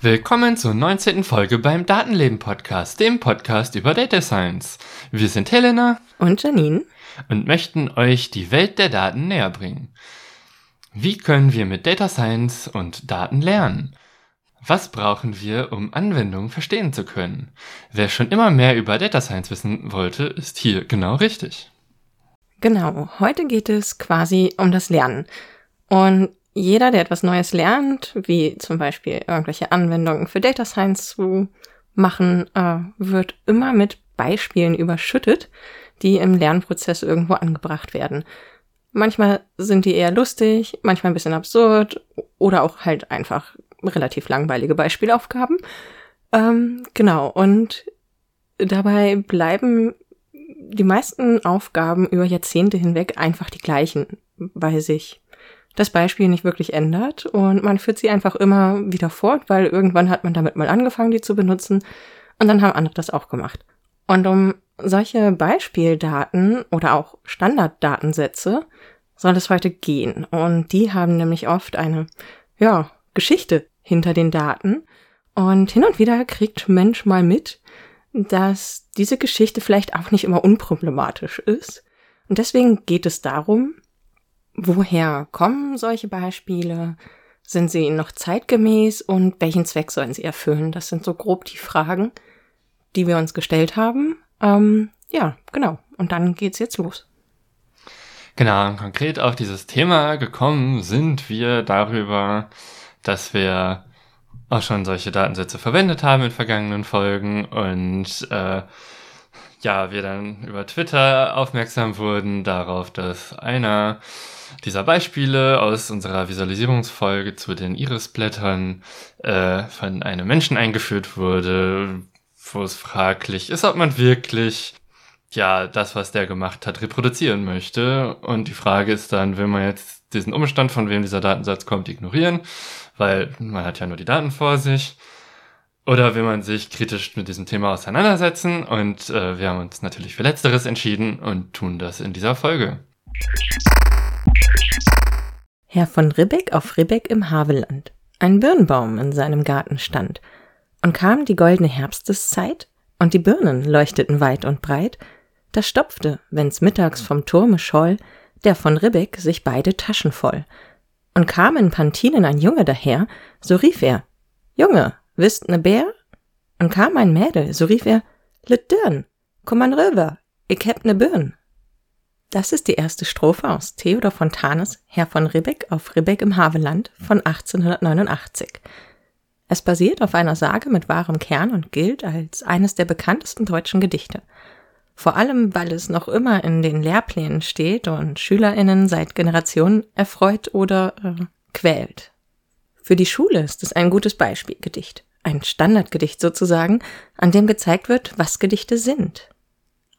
Willkommen zur 19. Folge beim Datenleben Podcast, dem Podcast über Data Science. Wir sind Helena und Janine und möchten euch die Welt der Daten näher bringen. Wie können wir mit Data Science und Daten lernen? Was brauchen wir, um Anwendungen verstehen zu können? Wer schon immer mehr über Data Science wissen wollte, ist hier genau richtig. Genau, heute geht es quasi um das Lernen. Und jeder, der etwas Neues lernt, wie zum Beispiel irgendwelche Anwendungen für Data Science zu machen, äh, wird immer mit Beispielen überschüttet, die im Lernprozess irgendwo angebracht werden. Manchmal sind die eher lustig, manchmal ein bisschen absurd oder auch halt einfach relativ langweilige Beispielaufgaben. Ähm, genau, und dabei bleiben die meisten Aufgaben über Jahrzehnte hinweg einfach die gleichen, weil sich das Beispiel nicht wirklich ändert und man führt sie einfach immer wieder fort, weil irgendwann hat man damit mal angefangen, die zu benutzen und dann haben andere das auch gemacht. Und um solche Beispieldaten oder auch Standarddatensätze soll es heute gehen und die haben nämlich oft eine, ja, Geschichte hinter den Daten. Und hin und wieder kriegt Mensch mal mit, dass diese Geschichte vielleicht auch nicht immer unproblematisch ist. Und deswegen geht es darum, woher kommen solche Beispiele? Sind sie noch zeitgemäß und welchen Zweck sollen sie erfüllen? Das sind so grob die Fragen, die wir uns gestellt haben. Ähm, ja, genau. Und dann geht's jetzt los. Genau, konkret auf dieses Thema gekommen sind wir darüber, dass wir auch schon solche Datensätze verwendet haben in vergangenen Folgen und äh, ja, wir dann über Twitter aufmerksam wurden darauf, dass einer dieser Beispiele aus unserer Visualisierungsfolge zu den Irisblättern äh, von einem Menschen eingeführt wurde, wo es fraglich ist, ob man wirklich ja das, was der gemacht hat, reproduzieren möchte. Und die Frage ist dann, will man jetzt diesen Umstand, von wem dieser Datensatz kommt, ignorieren weil man hat ja nur die Daten vor sich. Oder will man sich kritisch mit diesem Thema auseinandersetzen? Und äh, wir haben uns natürlich für Letzteres entschieden und tun das in dieser Folge. Herr von Ribbeck auf Ribbeck im Havelland. Ein Birnbaum in seinem Garten stand. Und kam die goldene Herbsteszeit, und die Birnen leuchteten weit und breit, da stopfte, wenn's mittags vom Turme scholl, der von Ribbeck sich beide Taschen voll, und kam in Pantinen ein Junge daher, so rief er, Junge, wisst ne Bär? Und kam ein Mädel, so rief er, Lit Dirn, komm an rüber, ich heb ne Birn. Das ist die erste Strophe aus Theodor Fontanes Herr von Ribbeck auf Ribbeck im Haveland von 1889. Es basiert auf einer Sage mit wahrem Kern und gilt als eines der bekanntesten deutschen Gedichte. Vor allem, weil es noch immer in den Lehrplänen steht und SchülerInnen seit Generationen erfreut oder äh, quält. Für die Schule ist es ein gutes Beispielgedicht. Ein Standardgedicht sozusagen, an dem gezeigt wird, was Gedichte sind.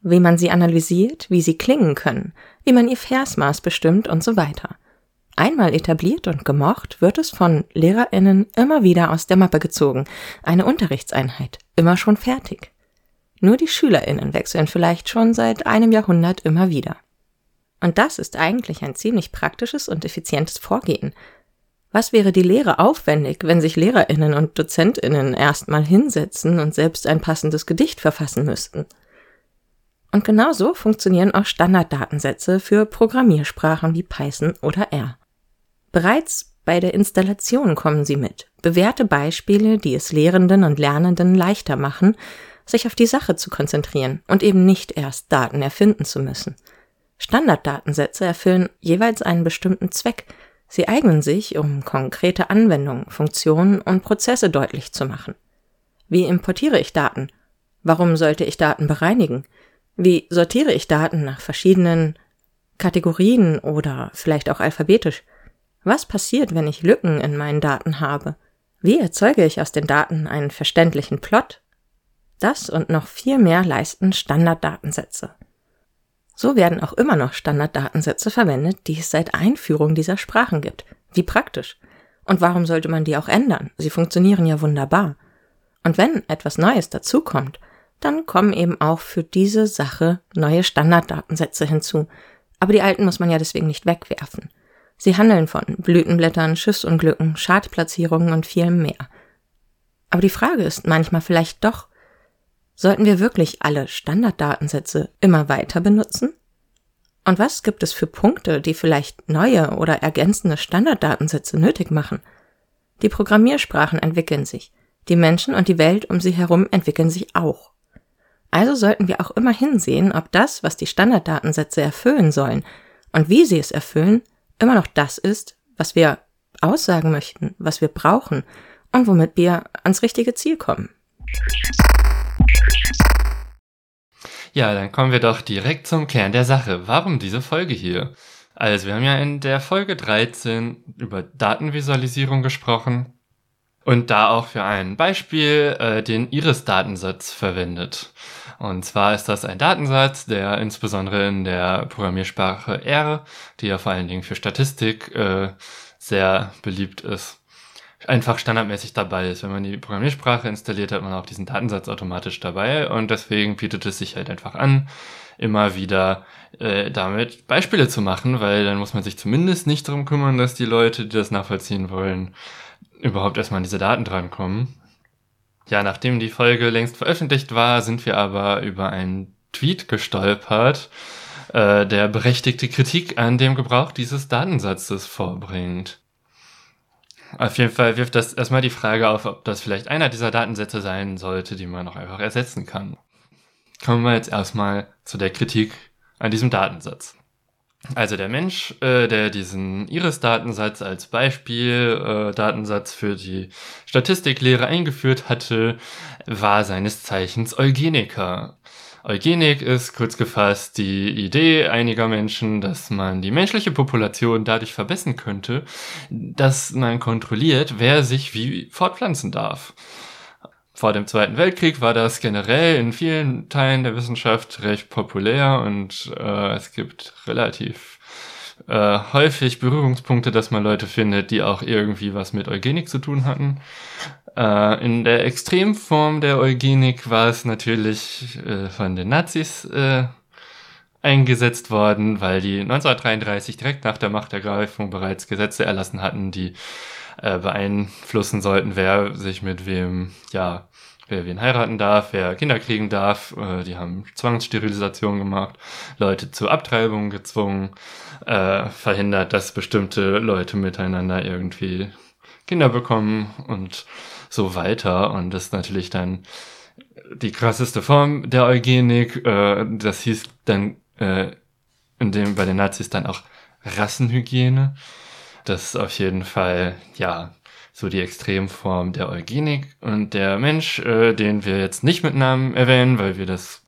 Wie man sie analysiert, wie sie klingen können, wie man ihr Versmaß bestimmt und so weiter. Einmal etabliert und gemocht, wird es von LehrerInnen immer wieder aus der Mappe gezogen. Eine Unterrichtseinheit, immer schon fertig. Nur die SchülerInnen wechseln vielleicht schon seit einem Jahrhundert immer wieder. Und das ist eigentlich ein ziemlich praktisches und effizientes Vorgehen. Was wäre die Lehre aufwendig, wenn sich LehrerInnen und DozentInnen erstmal hinsetzen und selbst ein passendes Gedicht verfassen müssten? Und genau so funktionieren auch Standarddatensätze für Programmiersprachen wie Python oder R. Bereits bei der Installation kommen sie mit, bewährte Beispiele, die es Lehrenden und Lernenden leichter machen, sich auf die Sache zu konzentrieren und eben nicht erst Daten erfinden zu müssen. Standarddatensätze erfüllen jeweils einen bestimmten Zweck. Sie eignen sich, um konkrete Anwendungen, Funktionen und Prozesse deutlich zu machen. Wie importiere ich Daten? Warum sollte ich Daten bereinigen? Wie sortiere ich Daten nach verschiedenen Kategorien oder vielleicht auch alphabetisch? Was passiert, wenn ich Lücken in meinen Daten habe? Wie erzeuge ich aus den Daten einen verständlichen Plot das und noch viel mehr leisten Standarddatensätze. So werden auch immer noch Standarddatensätze verwendet, die es seit Einführung dieser Sprachen gibt. Wie praktisch. Und warum sollte man die auch ändern? Sie funktionieren ja wunderbar. Und wenn etwas Neues dazukommt, dann kommen eben auch für diese Sache neue Standarddatensätze hinzu. Aber die alten muss man ja deswegen nicht wegwerfen. Sie handeln von Blütenblättern, Schussunglücken, Schadplatzierungen und vielem mehr. Aber die Frage ist manchmal vielleicht doch, sollten wir wirklich alle Standarddatensätze immer weiter benutzen? Und was gibt es für Punkte, die vielleicht neue oder ergänzende Standarddatensätze nötig machen? Die Programmiersprachen entwickeln sich, die Menschen und die Welt um sie herum entwickeln sich auch. Also sollten wir auch immer hinsehen, ob das, was die Standarddatensätze erfüllen sollen und wie sie es erfüllen, immer noch das ist, was wir aussagen möchten, was wir brauchen und womit wir ans richtige Ziel kommen. Ja, dann kommen wir doch direkt zum Kern der Sache. Warum diese Folge hier? Also, wir haben ja in der Folge 13 über Datenvisualisierung gesprochen und da auch für ein Beispiel äh, den Iris-Datensatz verwendet. Und zwar ist das ein Datensatz, der insbesondere in der Programmiersprache R, die ja vor allen Dingen für Statistik äh, sehr beliebt ist, einfach standardmäßig dabei ist. Wenn man die Programmiersprache installiert, hat man auch diesen Datensatz automatisch dabei und deswegen bietet es sich halt einfach an, immer wieder äh, damit Beispiele zu machen, weil dann muss man sich zumindest nicht darum kümmern, dass die Leute, die das nachvollziehen wollen, überhaupt erstmal an diese Daten drankommen. Ja, nachdem die Folge längst veröffentlicht war, sind wir aber über einen Tweet gestolpert, äh, der berechtigte Kritik an dem Gebrauch dieses Datensatzes vorbringt. Auf jeden Fall wirft das erstmal die Frage auf, ob das vielleicht einer dieser Datensätze sein sollte, die man auch einfach ersetzen kann. Kommen wir jetzt erstmal zu der Kritik an diesem Datensatz. Also der Mensch, äh, der diesen Iris-Datensatz als Beispiel äh, Datensatz für die Statistiklehre eingeführt hatte, war seines Zeichens Eugeniker. Eugenik ist kurz gefasst die Idee einiger Menschen, dass man die menschliche Population dadurch verbessern könnte, dass man kontrolliert, wer sich wie fortpflanzen darf. Vor dem Zweiten Weltkrieg war das generell in vielen Teilen der Wissenschaft recht populär und äh, es gibt relativ äh, häufig Berührungspunkte, dass man Leute findet, die auch irgendwie was mit Eugenik zu tun hatten. Äh, in der Extremform der Eugenik war es natürlich äh, von den Nazis äh, eingesetzt worden, weil die 1933 direkt nach der Machtergreifung bereits Gesetze erlassen hatten, die äh, beeinflussen sollten, wer sich mit wem, ja, wer wen heiraten darf, wer Kinder kriegen darf. Äh, die haben Zwangssterilisation gemacht, Leute zu Abtreibungen gezwungen, äh, verhindert, dass bestimmte Leute miteinander irgendwie Kinder bekommen und so weiter. Und das ist natürlich dann die krasseste Form der Eugenik. Äh, das hieß dann äh, in dem bei den Nazis dann auch Rassenhygiene. Das ist auf jeden Fall, ja, so die Extremform der Eugenik. Und der Mensch, äh, den wir jetzt nicht mit Namen erwähnen, weil wir das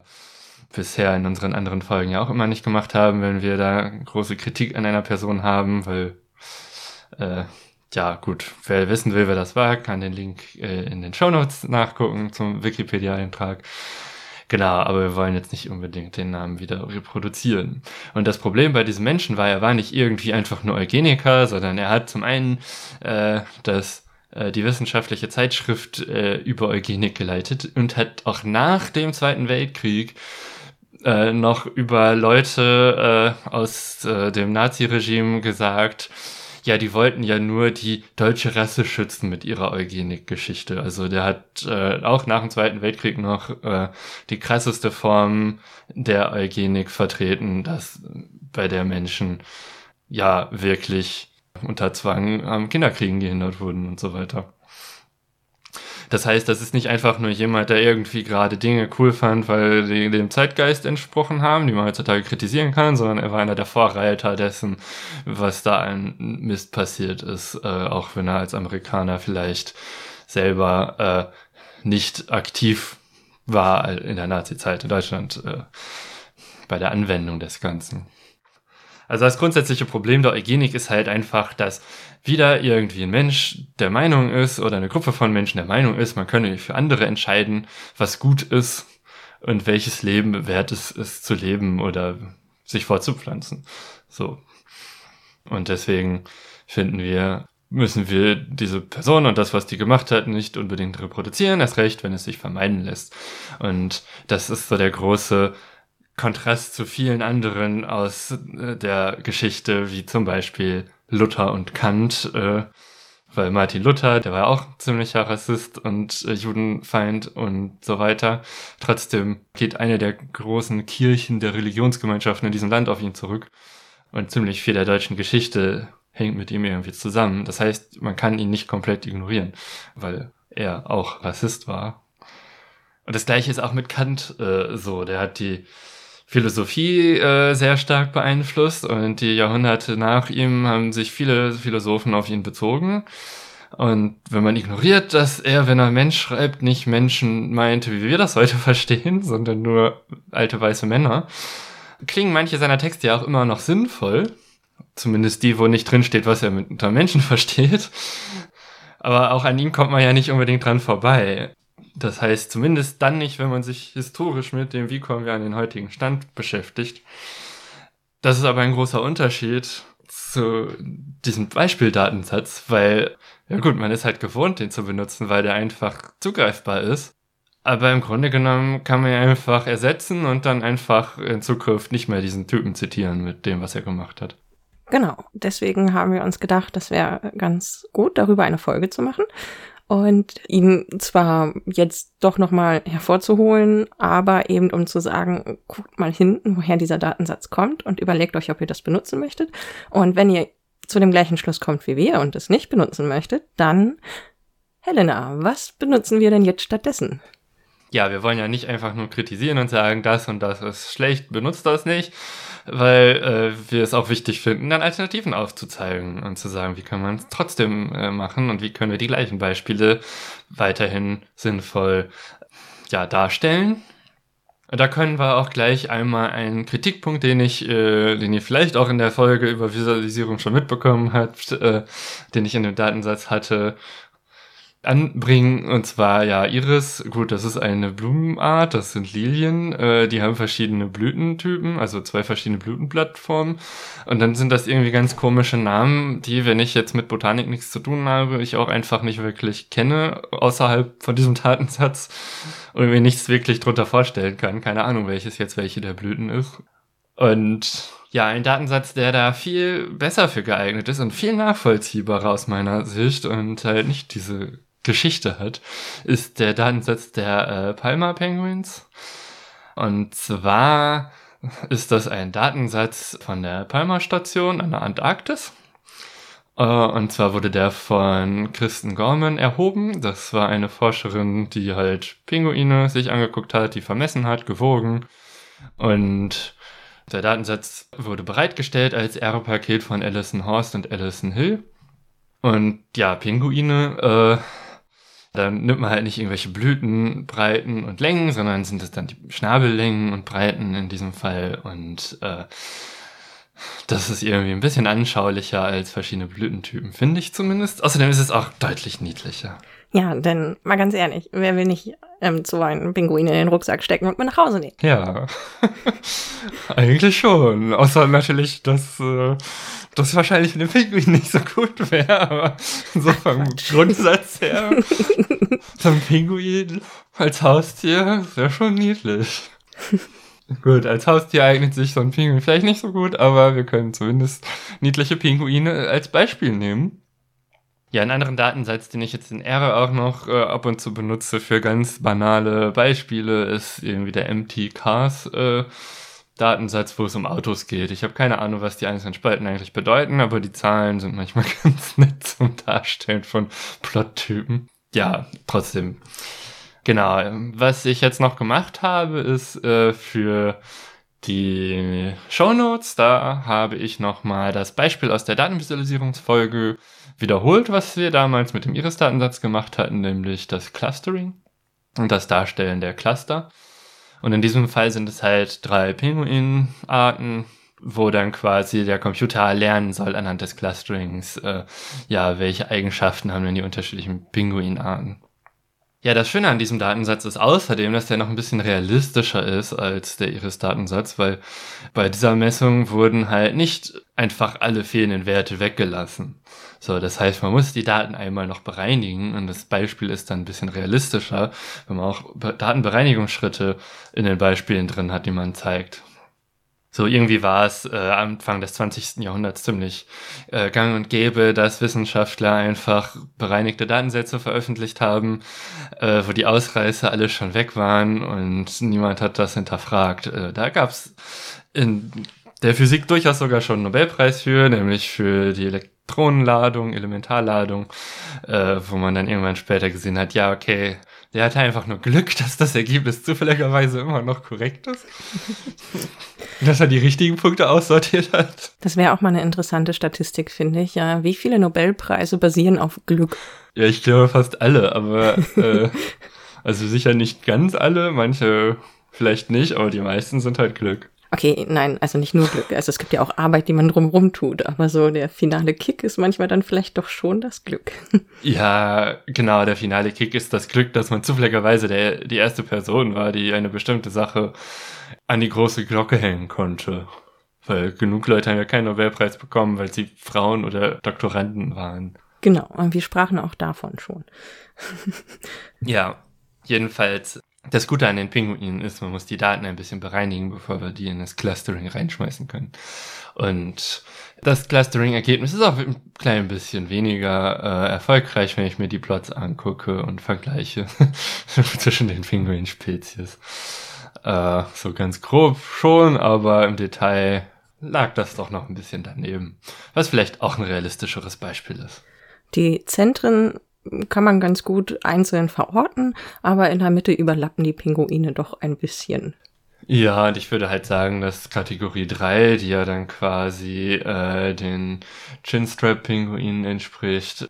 bisher in unseren anderen Folgen ja auch immer nicht gemacht haben, wenn wir da große Kritik an einer Person haben, weil äh, ja, gut, wer wissen will, wer das war, kann den Link äh, in den Show Notes nachgucken zum Wikipedia-Eintrag. Genau, aber wir wollen jetzt nicht unbedingt den Namen wieder reproduzieren. Und das Problem bei diesem Menschen war, er war nicht irgendwie einfach nur Eugeniker, sondern er hat zum einen äh, das äh, die wissenschaftliche Zeitschrift äh, über Eugenik geleitet und hat auch nach dem Zweiten Weltkrieg äh, noch über Leute äh, aus äh, dem Naziregime gesagt, ja, die wollten ja nur die deutsche Rasse schützen mit ihrer Eugenik-Geschichte. Also der hat äh, auch nach dem Zweiten Weltkrieg noch äh, die krasseste Form der Eugenik vertreten, dass bei der Menschen ja wirklich unter Zwang am Kinderkriegen gehindert wurden und so weiter. Das heißt, das ist nicht einfach nur jemand, der irgendwie gerade Dinge cool fand, weil die dem Zeitgeist entsprochen haben, die man heutzutage kritisieren kann, sondern er war einer der Vorreiter dessen, was da ein Mist passiert ist, äh, auch wenn er als Amerikaner vielleicht selber äh, nicht aktiv war in der Nazi-Zeit in Deutschland äh, bei der Anwendung des Ganzen. Also das grundsätzliche Problem der Eugenik ist halt einfach, dass wieder irgendwie ein Mensch der Meinung ist oder eine Gruppe von Menschen der Meinung ist, man könne für andere entscheiden, was gut ist und welches Leben wert es ist zu leben oder sich fortzupflanzen. So. Und deswegen finden wir müssen wir diese Person und das, was die gemacht hat, nicht unbedingt reproduzieren, erst recht, wenn es sich vermeiden lässt. Und das ist so der große Kontrast zu vielen anderen aus äh, der Geschichte, wie zum Beispiel Luther und Kant, äh, weil Martin Luther, der war auch ziemlicher Rassist und äh, Judenfeind und so weiter. Trotzdem geht eine der großen Kirchen der Religionsgemeinschaften in diesem Land auf ihn zurück und ziemlich viel der deutschen Geschichte hängt mit ihm irgendwie zusammen. Das heißt, man kann ihn nicht komplett ignorieren, weil er auch Rassist war. Und das gleiche ist auch mit Kant äh, so. Der hat die Philosophie äh, sehr stark beeinflusst und die Jahrhunderte nach ihm haben sich viele Philosophen auf ihn bezogen. Und wenn man ignoriert, dass er, wenn er Mensch schreibt, nicht Menschen meinte, wie wir das heute verstehen, sondern nur alte weiße Männer, klingen manche seiner Texte ja auch immer noch sinnvoll. Zumindest die, wo nicht drinsteht, was er unter Menschen versteht. Aber auch an ihm kommt man ja nicht unbedingt dran vorbei. Das heißt, zumindest dann nicht, wenn man sich historisch mit dem, wie kommen wir an den heutigen Stand beschäftigt. Das ist aber ein großer Unterschied zu diesem Beispieldatensatz, weil, ja gut, man ist halt gewohnt, den zu benutzen, weil der einfach zugreifbar ist. Aber im Grunde genommen kann man ihn einfach ersetzen und dann einfach in Zukunft nicht mehr diesen Typen zitieren mit dem, was er gemacht hat. Genau, deswegen haben wir uns gedacht, das wäre ganz gut, darüber eine Folge zu machen und ihn zwar jetzt doch nochmal hervorzuholen, aber eben um zu sagen, guckt mal hinten, woher dieser Datensatz kommt und überlegt euch, ob ihr das benutzen möchtet. Und wenn ihr zu dem gleichen Schluss kommt wie wir und es nicht benutzen möchtet, dann, Helena, was benutzen wir denn jetzt stattdessen? Ja, wir wollen ja nicht einfach nur kritisieren und sagen, das und das ist schlecht, benutzt das nicht, weil äh, wir es auch wichtig finden, dann Alternativen aufzuzeigen und zu sagen, wie kann man es trotzdem äh, machen und wie können wir die gleichen Beispiele weiterhin sinnvoll ja, darstellen. Da können wir auch gleich einmal einen Kritikpunkt, den ich, äh, den ihr vielleicht auch in der Folge über Visualisierung schon mitbekommen habt, äh, den ich in dem Datensatz hatte, anbringen. Und zwar ja Iris, gut, das ist eine Blumenart, das sind Lilien, äh, die haben verschiedene Blütentypen, also zwei verschiedene Blütenblattformen. Und dann sind das irgendwie ganz komische Namen, die, wenn ich jetzt mit Botanik nichts zu tun habe, ich auch einfach nicht wirklich kenne, außerhalb von diesem Datensatz und mir nichts wirklich drunter vorstellen kann. Keine Ahnung, welches jetzt welche der Blüten ist. Und ja, ein Datensatz, der da viel besser für geeignet ist und viel nachvollziehbarer aus meiner Sicht und halt nicht diese Geschichte hat, ist der Datensatz der äh, Palma Penguins. Und zwar ist das ein Datensatz von der Palma Station an der Antarktis. Äh, und zwar wurde der von Kristen Gorman erhoben. Das war eine Forscherin, die halt Pinguine sich angeguckt hat, die vermessen hat, gewogen. Und der Datensatz wurde bereitgestellt als R-Paket von Alison Horst und Alison Hill. Und ja, Pinguine äh, dann nimmt man halt nicht irgendwelche Blüten, Breiten und Längen, sondern sind es dann die Schnabellängen und Breiten in diesem Fall. Und äh, das ist irgendwie ein bisschen anschaulicher als verschiedene Blütentypen, finde ich zumindest. Außerdem ist es auch deutlich niedlicher. Ja, denn mal ganz ehrlich, wer will nicht ähm, so einen Pinguin in den Rucksack stecken und mit nach Hause nehmen? Ja, eigentlich schon. Außer natürlich, dass äh, das wahrscheinlich für den Pinguin nicht so gut wäre, aber so vom Grundsatz her, so ein Pinguin als Haustier wäre schon niedlich. gut, als Haustier eignet sich so ein Pinguin vielleicht nicht so gut, aber wir können zumindest niedliche Pinguine als Beispiel nehmen. Ja, einen anderen Datensatz, den ich jetzt in R auch noch äh, ab und zu benutze für ganz banale Beispiele, ist irgendwie der MT Cars äh, Datensatz, wo es um Autos geht. Ich habe keine Ahnung, was die einzelnen Spalten eigentlich bedeuten, aber die Zahlen sind manchmal ganz nett zum Darstellen von Plottypen. Ja, trotzdem. Genau. Was ich jetzt noch gemacht habe, ist äh, für die Show Notes. Da habe ich nochmal das Beispiel aus der Datenvisualisierungsfolge wiederholt, was wir damals mit dem Iris-Datensatz gemacht hatten, nämlich das Clustering und das Darstellen der Cluster. Und in diesem Fall sind es halt drei Pinguinarten, wo dann quasi der Computer lernen soll anhand des Clusterings, äh, ja, welche Eigenschaften haben denn die unterschiedlichen Pinguinarten. Ja, das Schöne an diesem Datensatz ist außerdem, dass der noch ein bisschen realistischer ist als der Iris-Datensatz, weil bei dieser Messung wurden halt nicht einfach alle fehlenden Werte weggelassen. So, das heißt, man muss die Daten einmal noch bereinigen und das Beispiel ist dann ein bisschen realistischer, wenn man auch Datenbereinigungsschritte in den Beispielen drin hat, die man zeigt. So irgendwie war es äh, Anfang des 20. Jahrhunderts ziemlich äh, gang und gäbe, dass Wissenschaftler einfach bereinigte Datensätze veröffentlicht haben, äh, wo die Ausreißer alle schon weg waren und niemand hat das hinterfragt. Äh, da gab es in der Physik durchaus sogar schon einen Nobelpreis für, nämlich für die Elektronenladung, Elementarladung, äh, wo man dann irgendwann später gesehen hat, ja, okay, der hatte einfach nur Glück, dass das Ergebnis zufälligerweise immer noch korrekt ist. dass er die richtigen Punkte aussortiert hat. Das wäre auch mal eine interessante Statistik, finde ich. Ja, wie viele Nobelpreise basieren auf Glück? Ja, ich glaube fast alle, aber äh, also sicher nicht ganz alle, manche vielleicht nicht, aber die meisten sind halt Glück. Okay, nein, also nicht nur Glück. Also es gibt ja auch Arbeit, die man drumherum tut, aber so der finale Kick ist manchmal dann vielleicht doch schon das Glück. Ja, genau, der finale Kick ist das Glück, dass man zufälligerweise der, die erste Person war, die eine bestimmte Sache an die große Glocke hängen konnte. Weil genug Leute haben ja keinen Nobelpreis bekommen, weil sie Frauen oder Doktoranden waren. Genau, und wir sprachen auch davon schon. ja, jedenfalls das Gute an den Pinguinen ist, man muss die Daten ein bisschen bereinigen, bevor wir die in das Clustering reinschmeißen können. Und das Clustering-Ergebnis ist auch ein klein bisschen weniger äh, erfolgreich, wenn ich mir die Plots angucke und vergleiche zwischen den Pinguin-Spezies. Äh, so ganz grob schon, aber im Detail lag das doch noch ein bisschen daneben. Was vielleicht auch ein realistischeres Beispiel ist. Die Zentren kann man ganz gut einzeln verorten, aber in der Mitte überlappen die Pinguine doch ein bisschen. Ja, und ich würde halt sagen, dass Kategorie 3, die ja dann quasi äh, den Chinstrap-Pinguinen entspricht,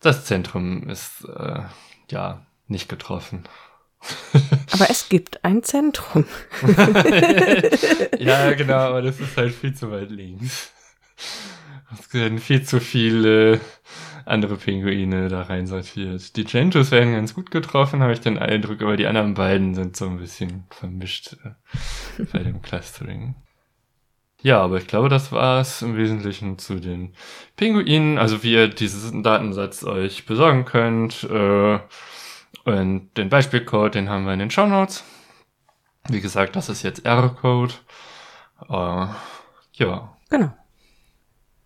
das Zentrum ist äh, ja nicht getroffen. Aber es gibt ein Zentrum. ja, genau, aber das ist halt viel zu weit links. Es werden viel zu viele andere Pinguine da rein sortiert. Die Gentos werden ganz gut getroffen, habe ich den Eindruck, aber die anderen beiden sind so ein bisschen vermischt äh, bei dem Clustering. Ja, aber ich glaube, das war es im Wesentlichen zu den Pinguinen. Also wie ihr diesen Datensatz euch besorgen könnt. Äh, und den Beispielcode, den haben wir in den Show Notes. Wie gesagt, das ist jetzt R-Code. Äh, ja. Genau.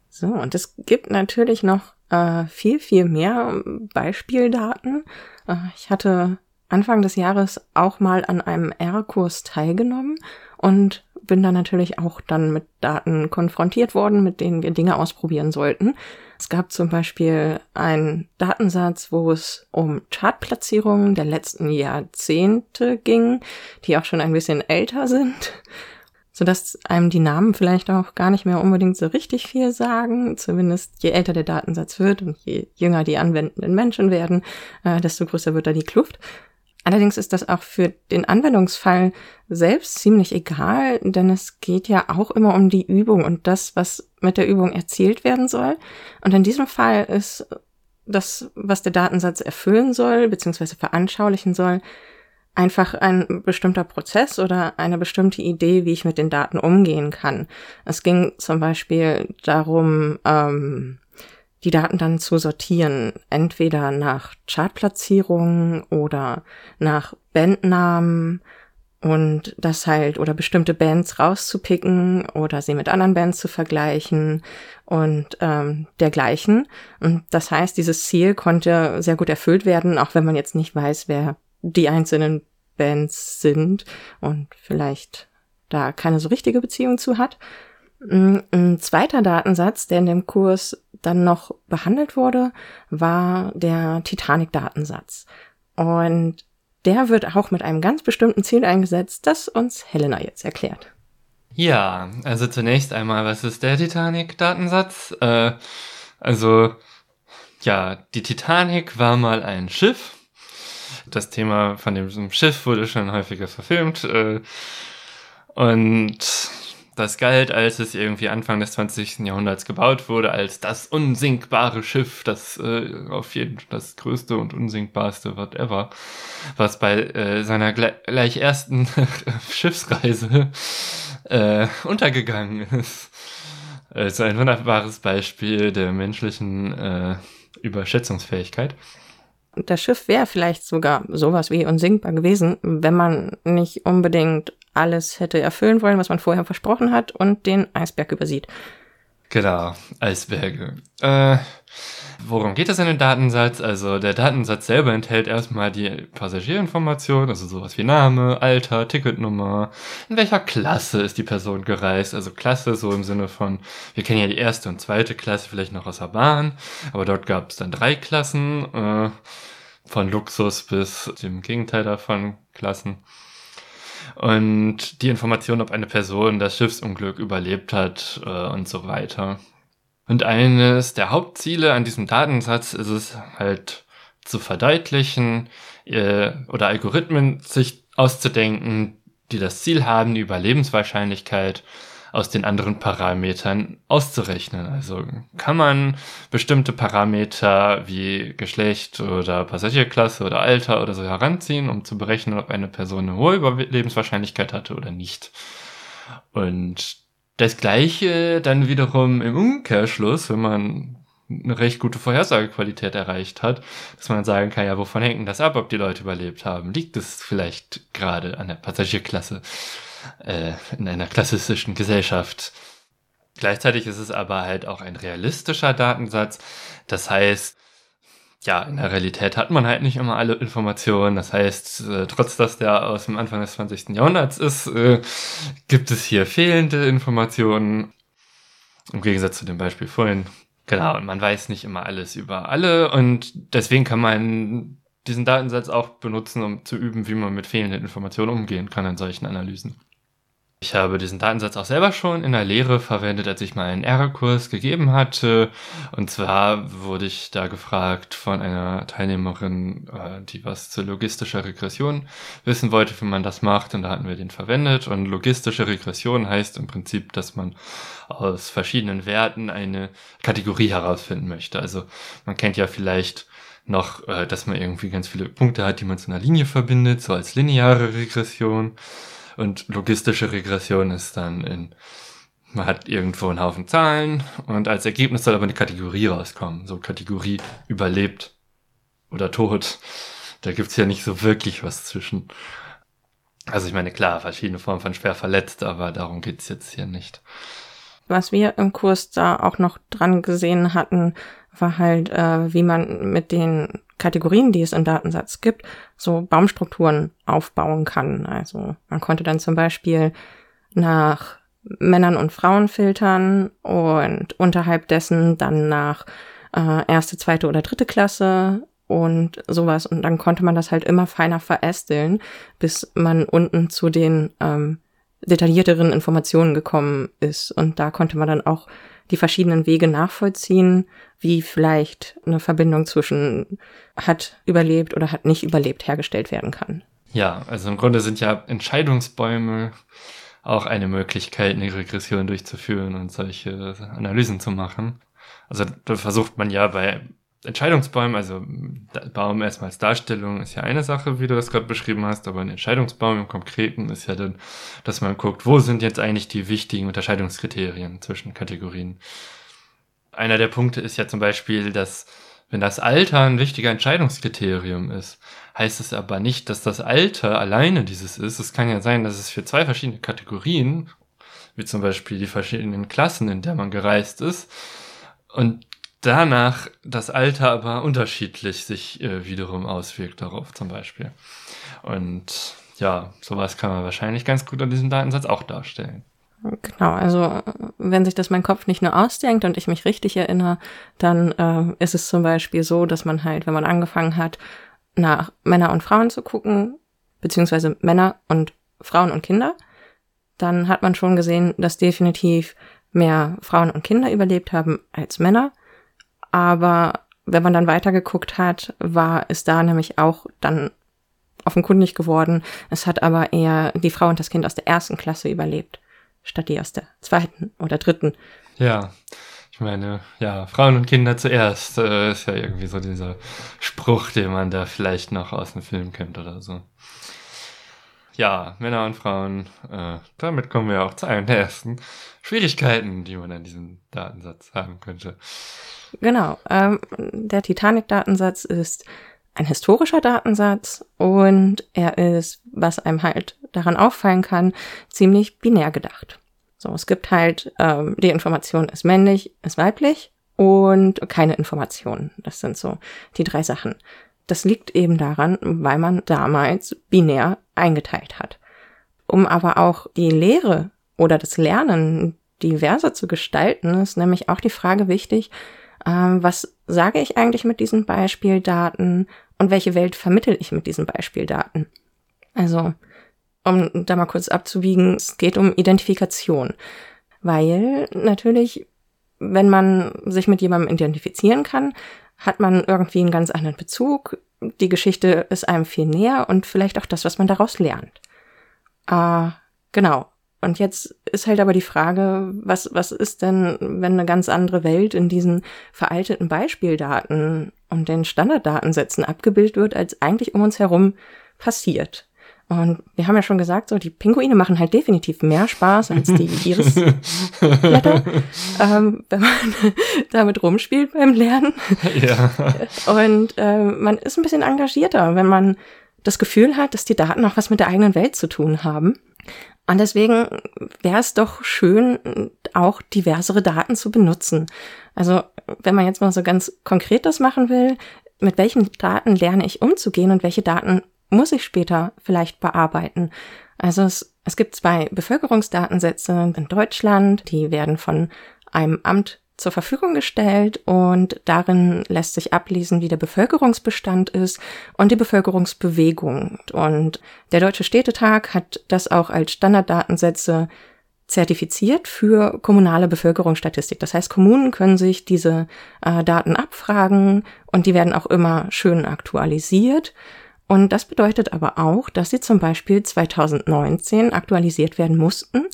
So, und es gibt natürlich noch äh, viel, viel mehr Beispieldaten. Äh, ich hatte Anfang des Jahres auch mal an einem R-Kurs teilgenommen und bin dann natürlich auch dann mit Daten konfrontiert worden, mit denen wir Dinge ausprobieren sollten. Es gab zum Beispiel einen Datensatz, wo es um Chartplatzierungen der letzten Jahrzehnte ging, die auch schon ein bisschen älter sind sodass einem die Namen vielleicht auch gar nicht mehr unbedingt so richtig viel sagen. Zumindest je älter der Datensatz wird und je jünger die anwendenden Menschen werden, äh, desto größer wird da die Kluft. Allerdings ist das auch für den Anwendungsfall selbst ziemlich egal, denn es geht ja auch immer um die Übung und das, was mit der Übung erzielt werden soll. Und in diesem Fall ist das, was der Datensatz erfüllen soll, beziehungsweise veranschaulichen soll, einfach ein bestimmter Prozess oder eine bestimmte Idee, wie ich mit den Daten umgehen kann. Es ging zum Beispiel darum, ähm, die Daten dann zu sortieren, entweder nach Chartplatzierungen oder nach Bandnamen und das halt oder bestimmte Bands rauszupicken oder sie mit anderen Bands zu vergleichen und ähm, dergleichen. Und das heißt, dieses Ziel konnte sehr gut erfüllt werden, auch wenn man jetzt nicht weiß, wer die einzelnen Bands sind und vielleicht da keine so richtige Beziehung zu hat. Mm, ein zweiter Datensatz, der in dem Kurs dann noch behandelt wurde, war der Titanic-Datensatz. Und der wird auch mit einem ganz bestimmten Ziel eingesetzt, das uns Helena jetzt erklärt. Ja, also zunächst einmal, was ist der Titanic-Datensatz? Äh, also, ja, die Titanic war mal ein Schiff, das Thema von dem Schiff wurde schon häufiger verfilmt. Äh, und das galt, als es irgendwie Anfang des 20. Jahrhunderts gebaut wurde, als das unsinkbare Schiff, das äh, auf jeden Fall das größte und unsinkbarste whatever, was bei äh, seiner gleich ersten Schiffsreise äh, untergegangen ist. Also ein wunderbares Beispiel der menschlichen äh, Überschätzungsfähigkeit. Das Schiff wäre vielleicht sogar sowas wie unsinkbar gewesen, wenn man nicht unbedingt alles hätte erfüllen wollen, was man vorher versprochen hat und den Eisberg übersieht. Genau, Eisberge. Äh, worum geht es in dem Datensatz? Also der Datensatz selber enthält erstmal die Passagierinformation, also sowas wie Name, Alter, Ticketnummer, in welcher Klasse ist die Person gereist. Also Klasse so im Sinne von, wir kennen ja die erste und zweite Klasse vielleicht noch aus der Bahn, aber dort gab es dann drei Klassen, äh, von Luxus bis dem Gegenteil davon Klassen und die Information, ob eine Person das Schiffsunglück überlebt hat äh, und so weiter. Und eines der Hauptziele an diesem Datensatz ist es halt zu verdeutlichen äh, oder Algorithmen sich auszudenken, die das Ziel haben, die Überlebenswahrscheinlichkeit aus den anderen Parametern auszurechnen. Also kann man bestimmte Parameter wie Geschlecht oder Passagierklasse oder Alter oder so heranziehen, um zu berechnen, ob eine Person eine hohe Überlebenswahrscheinlichkeit hatte oder nicht. Und das gleiche dann wiederum im Umkehrschluss, wenn man eine recht gute Vorhersagequalität erreicht hat, dass man sagen kann, ja, wovon hängt denn das ab, ob die Leute überlebt haben? Liegt es vielleicht gerade an der Passagierklasse? Äh, in einer klassistischen Gesellschaft. Gleichzeitig ist es aber halt auch ein realistischer Datensatz. Das heißt, ja, in der Realität hat man halt nicht immer alle Informationen. Das heißt, äh, trotz dass der aus dem Anfang des 20. Jahrhunderts ist, äh, gibt es hier fehlende Informationen. Im Gegensatz zu dem Beispiel vorhin. Genau, und man weiß nicht immer alles über alle und deswegen kann man diesen Datensatz auch benutzen, um zu üben, wie man mit fehlenden Informationen umgehen kann in solchen Analysen. Ich habe diesen Datensatz auch selber schon in der Lehre verwendet, als ich mal einen R-Kurs gegeben hatte. Und zwar wurde ich da gefragt von einer Teilnehmerin, äh, die was zur logistischer Regression wissen wollte, wie man das macht. Und da hatten wir den verwendet. Und logistische Regression heißt im Prinzip, dass man aus verschiedenen Werten eine Kategorie herausfinden möchte. Also man kennt ja vielleicht noch, äh, dass man irgendwie ganz viele Punkte hat, die man zu einer Linie verbindet, so als lineare Regression. Und logistische Regression ist dann in, man hat irgendwo einen Haufen Zahlen und als Ergebnis soll aber eine Kategorie rauskommen. So Kategorie überlebt oder tot. Da gibt's ja nicht so wirklich was zwischen. Also ich meine, klar, verschiedene Formen von schwer verletzt, aber darum geht's jetzt hier nicht. Was wir im Kurs da auch noch dran gesehen hatten, war halt, äh, wie man mit den Kategorien, die es im Datensatz gibt, so Baumstrukturen aufbauen kann. Also man konnte dann zum Beispiel nach Männern und Frauen filtern und unterhalb dessen dann nach äh, erste, zweite oder dritte Klasse und sowas. Und dann konnte man das halt immer feiner verästeln, bis man unten zu den ähm, detaillierteren Informationen gekommen ist. Und da konnte man dann auch die verschiedenen Wege nachvollziehen, wie vielleicht eine Verbindung zwischen hat überlebt oder hat nicht überlebt hergestellt werden kann. Ja, also im Grunde sind ja Entscheidungsbäume auch eine Möglichkeit, eine Regression durchzuführen und solche Analysen zu machen. Also da versucht man ja bei Entscheidungsbaum, also Baum erstmal als Darstellung ist ja eine Sache, wie du das gerade beschrieben hast, aber ein Entscheidungsbaum im Konkreten ist ja dann, dass man guckt, wo sind jetzt eigentlich die wichtigen Unterscheidungskriterien zwischen Kategorien. Einer der Punkte ist ja zum Beispiel, dass wenn das Alter ein wichtiger Entscheidungskriterium ist, heißt es aber nicht, dass das Alter alleine dieses ist. Es kann ja sein, dass es für zwei verschiedene Kategorien, wie zum Beispiel die verschiedenen Klassen, in der man gereist ist, und danach das Alter aber unterschiedlich sich äh, wiederum auswirkt darauf zum Beispiel. Und ja, sowas kann man wahrscheinlich ganz gut an diesem Datensatz auch darstellen. Genau, also wenn sich das mein Kopf nicht nur ausdenkt und ich mich richtig erinnere, dann äh, ist es zum Beispiel so, dass man halt, wenn man angefangen hat, nach Männer und Frauen zu gucken, beziehungsweise Männer und Frauen und Kinder, dann hat man schon gesehen, dass definitiv mehr Frauen und Kinder überlebt haben als Männer. Aber wenn man dann weitergeguckt hat, war es da nämlich auch dann offenkundig geworden. Es hat aber eher die Frau und das Kind aus der ersten Klasse überlebt, statt die aus der zweiten oder dritten. Ja, ich meine, ja, Frauen und Kinder zuerst äh, ist ja irgendwie so dieser Spruch, den man da vielleicht noch aus dem Film kennt oder so. Ja, Männer und Frauen, äh, damit kommen wir auch zu einem der ersten Schwierigkeiten, die man an diesem Datensatz haben könnte. Genau, ähm, der Titanic-Datensatz ist ein historischer Datensatz und er ist, was einem halt daran auffallen kann, ziemlich binär gedacht. So, es gibt halt ähm, die Information ist männlich, ist weiblich und keine Informationen. Das sind so die drei Sachen. Das liegt eben daran, weil man damals binär eingeteilt hat. Um aber auch die Lehre oder das Lernen diverser zu gestalten, ist nämlich auch die Frage wichtig, äh, was sage ich eigentlich mit diesen Beispieldaten und welche Welt vermittel ich mit diesen Beispieldaten? Also, um da mal kurz abzuwiegen, es geht um Identifikation. Weil natürlich, wenn man sich mit jemandem identifizieren kann, hat man irgendwie einen ganz anderen Bezug. Die Geschichte ist einem viel näher und vielleicht auch das, was man daraus lernt. Äh, genau. Und jetzt ist halt aber die Frage, was, was ist denn, wenn eine ganz andere Welt in diesen veralteten Beispieldaten und den Standarddatensätzen abgebildet wird, als eigentlich um uns herum passiert? Und wir haben ja schon gesagt, so die Pinguine machen halt definitiv mehr Spaß als die Irisblätter, ähm, wenn man damit rumspielt beim Lernen. Ja. Und äh, man ist ein bisschen engagierter, wenn man das Gefühl hat, dass die Daten auch was mit der eigenen Welt zu tun haben. Und deswegen wäre es doch schön, auch diversere Daten zu benutzen. Also wenn man jetzt mal so ganz konkret das machen will, mit welchen Daten lerne ich umzugehen und welche Daten muss ich später vielleicht bearbeiten. Also es, es gibt zwei Bevölkerungsdatensätze in Deutschland, die werden von einem Amt zur Verfügung gestellt und darin lässt sich ablesen, wie der Bevölkerungsbestand ist und die Bevölkerungsbewegung. Und der Deutsche Städtetag hat das auch als Standarddatensätze zertifiziert für kommunale Bevölkerungsstatistik. Das heißt, Kommunen können sich diese äh, Daten abfragen und die werden auch immer schön aktualisiert. Und das bedeutet aber auch, dass sie zum Beispiel 2019 aktualisiert werden mussten,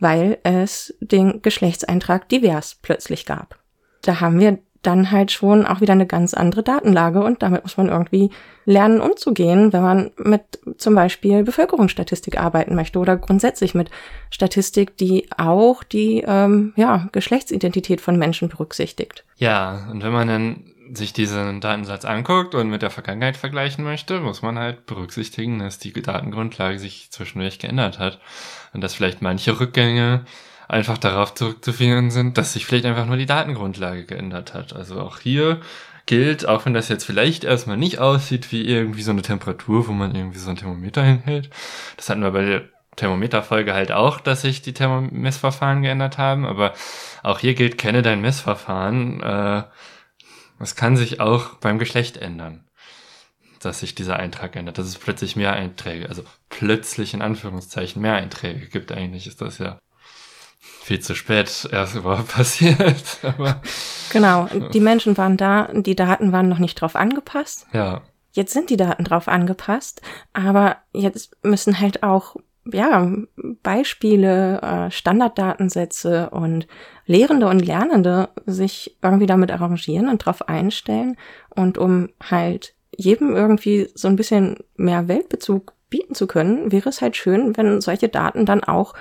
weil es den Geschlechtseintrag divers plötzlich gab. Da haben wir dann halt schon auch wieder eine ganz andere Datenlage und damit muss man irgendwie lernen umzugehen, wenn man mit zum Beispiel Bevölkerungsstatistik arbeiten möchte oder grundsätzlich mit Statistik, die auch die ähm, ja, Geschlechtsidentität von Menschen berücksichtigt. Ja, und wenn man dann sich diesen Datensatz anguckt und mit der Vergangenheit vergleichen möchte, muss man halt berücksichtigen, dass die Datengrundlage sich zwischendurch geändert hat und dass vielleicht manche Rückgänge einfach darauf zurückzuführen sind, dass sich vielleicht einfach nur die Datengrundlage geändert hat. Also auch hier gilt, auch wenn das jetzt vielleicht erstmal nicht aussieht wie irgendwie so eine Temperatur, wo man irgendwie so ein Thermometer hinhält. Das hatten wir bei der Thermometerfolge halt auch, dass sich die Thermomessverfahren geändert haben, aber auch hier gilt, kenne dein Messverfahren. Äh, es kann sich auch beim Geschlecht ändern, dass sich dieser Eintrag ändert, dass es plötzlich mehr Einträge, also plötzlich in Anführungszeichen mehr Einträge gibt. Eigentlich ist das ja viel zu spät erst überhaupt passiert. Aber, genau, die Menschen waren da, die Daten waren noch nicht drauf angepasst. Ja. Jetzt sind die Daten drauf angepasst, aber jetzt müssen halt auch ja, Beispiele, äh, Standarddatensätze und Lehrende und Lernende sich irgendwie damit arrangieren und darauf einstellen und um halt jedem irgendwie so ein bisschen mehr Weltbezug bieten zu können, wäre es halt schön, wenn solche Daten dann auch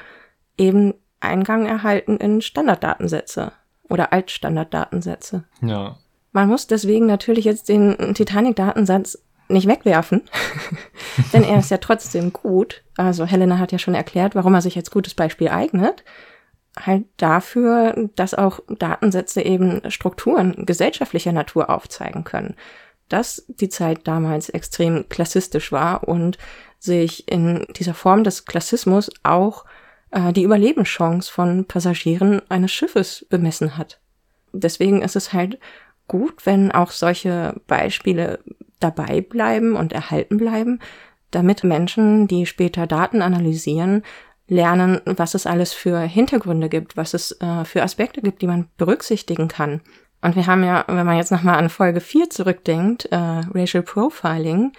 eben Eingang erhalten in Standarddatensätze oder Altstandarddatensätze. Ja. Man muss deswegen natürlich jetzt den Titanic-Datensatz nicht wegwerfen, denn er ist ja trotzdem gut. Also Helena hat ja schon erklärt, warum er sich als gutes Beispiel eignet. Halt dafür, dass auch Datensätze eben Strukturen gesellschaftlicher Natur aufzeigen können. Dass die Zeit damals extrem klassistisch war und sich in dieser Form des Klassismus auch äh, die Überlebenschance von Passagieren eines Schiffes bemessen hat. Deswegen ist es halt gut, wenn auch solche Beispiele dabei bleiben und erhalten bleiben, damit Menschen, die später Daten analysieren, lernen, was es alles für Hintergründe gibt, was es äh, für Aspekte gibt, die man berücksichtigen kann. Und wir haben ja, wenn man jetzt nochmal an Folge 4 zurückdenkt, äh, Racial Profiling,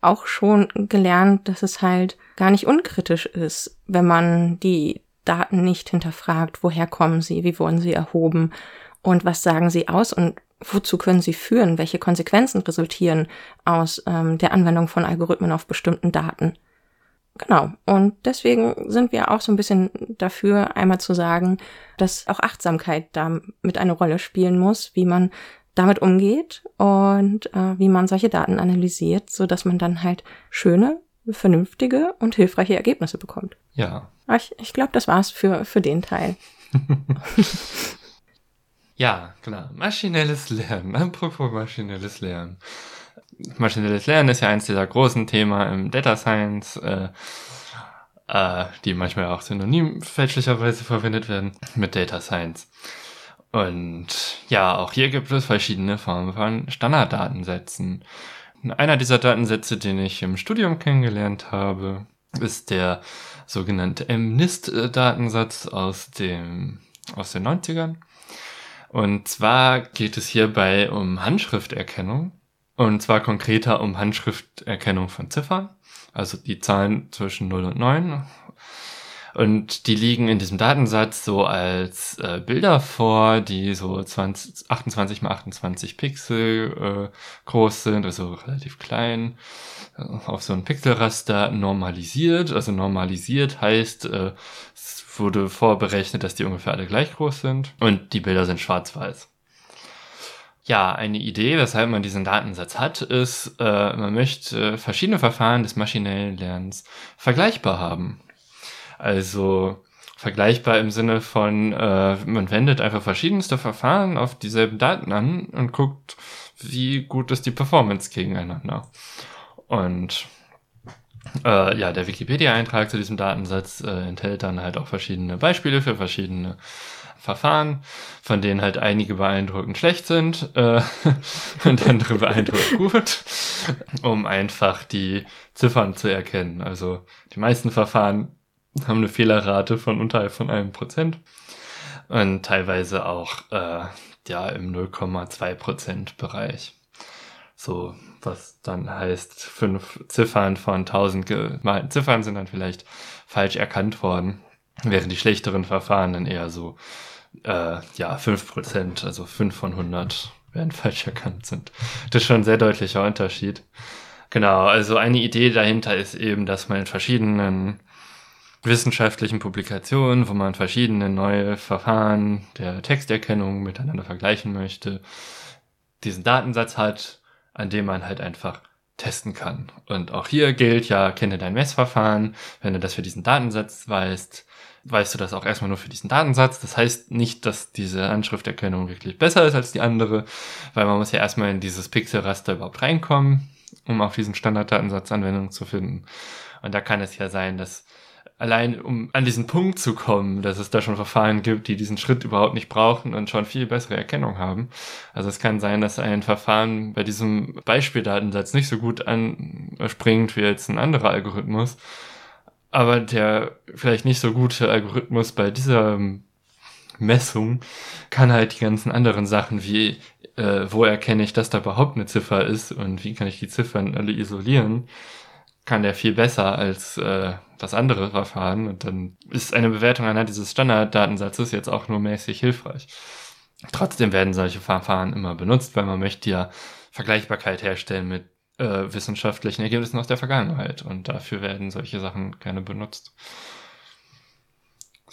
auch schon gelernt, dass es halt gar nicht unkritisch ist, wenn man die Daten nicht hinterfragt, woher kommen sie, wie wurden sie erhoben und was sagen sie aus und wozu können sie führen, welche Konsequenzen resultieren aus ähm, der Anwendung von Algorithmen auf bestimmten Daten. Genau. Und deswegen sind wir auch so ein bisschen dafür, einmal zu sagen, dass auch Achtsamkeit da mit eine Rolle spielen muss, wie man damit umgeht und äh, wie man solche Daten analysiert, so dass man dann halt schöne, vernünftige und hilfreiche Ergebnisse bekommt. Ja. Ich, ich glaube, das war's für, für den Teil. ja, genau. Maschinelles Lernen. Apropos maschinelles Lernen. Maschinelles Lernen ist ja eins dieser großen Themen im Data Science, äh, äh, die manchmal auch synonym fälschlicherweise verwendet werden mit Data Science. Und ja, auch hier gibt es verschiedene Formen von Standarddatensätzen. Einer dieser Datensätze, den ich im Studium kennengelernt habe, ist der sogenannte MNIST-Datensatz aus aus den 90ern. Und zwar geht es hierbei um Handschrifterkennung. Und zwar konkreter um Handschrifterkennung von Ziffern. Also die Zahlen zwischen 0 und 9 und die liegen in diesem Datensatz so als äh, Bilder vor, die so 20, 28 mal 28 Pixel äh, groß sind, also relativ klein, äh, auf so ein Pixelraster normalisiert. Also normalisiert heißt, äh, es wurde vorberechnet, dass die ungefähr alle gleich groß sind und die Bilder sind schwarz-weiß. Ja, eine Idee, weshalb man diesen Datensatz hat, ist, äh, man möchte verschiedene Verfahren des maschinellen Lernens vergleichbar haben. Also vergleichbar im Sinne von, äh, man wendet einfach verschiedenste Verfahren auf dieselben Daten an und guckt, wie gut ist die Performance gegeneinander. Und äh, ja, der Wikipedia-Eintrag zu diesem Datensatz äh, enthält dann halt auch verschiedene Beispiele für verschiedene Verfahren, von denen halt einige beeindruckend schlecht sind äh, und andere beeindruckend gut, um einfach die Ziffern zu erkennen. Also die meisten Verfahren haben eine Fehlerrate von unterhalb von einem Prozent und teilweise auch äh, ja im 0,2 Prozent Bereich. So, was dann heißt, fünf Ziffern von 1000 gemalten Ziffern sind dann vielleicht falsch erkannt worden, während die schlechteren Verfahren dann eher so äh, ja 5 Prozent, also 5 von 100 werden falsch erkannt sind. Das ist schon ein sehr deutlicher Unterschied. Genau, also eine Idee dahinter ist eben, dass man in verschiedenen wissenschaftlichen Publikationen, wo man verschiedene neue Verfahren der Texterkennung miteinander vergleichen möchte, diesen Datensatz hat, an dem man halt einfach testen kann. Und auch hier gilt ja, kenne dein Messverfahren. Wenn du das für diesen Datensatz weißt, weißt du das auch erstmal nur für diesen Datensatz. Das heißt nicht, dass diese Anschrifterkennung wirklich besser ist als die andere, weil man muss ja erstmal in dieses Pixelraster überhaupt reinkommen, um auf diesen Standarddatensatz Anwendung zu finden. Und da kann es ja sein, dass allein um an diesen Punkt zu kommen, dass es da schon Verfahren gibt, die diesen Schritt überhaupt nicht brauchen und schon viel bessere Erkennung haben. Also es kann sein, dass ein Verfahren bei diesem Beispieldatensatz nicht so gut anspringt wie jetzt ein anderer Algorithmus, aber der vielleicht nicht so gute Algorithmus bei dieser Messung kann halt die ganzen anderen Sachen wie äh, wo erkenne ich, dass da überhaupt eine Ziffer ist und wie kann ich die Ziffern alle isolieren, kann der viel besser als äh, das andere Verfahren und dann ist eine Bewertung anhand dieses Standarddatensatzes jetzt auch nur mäßig hilfreich. Trotzdem werden solche Verfahren immer benutzt, weil man möchte ja Vergleichbarkeit herstellen mit äh, wissenschaftlichen Ergebnissen aus der Vergangenheit und dafür werden solche Sachen gerne benutzt.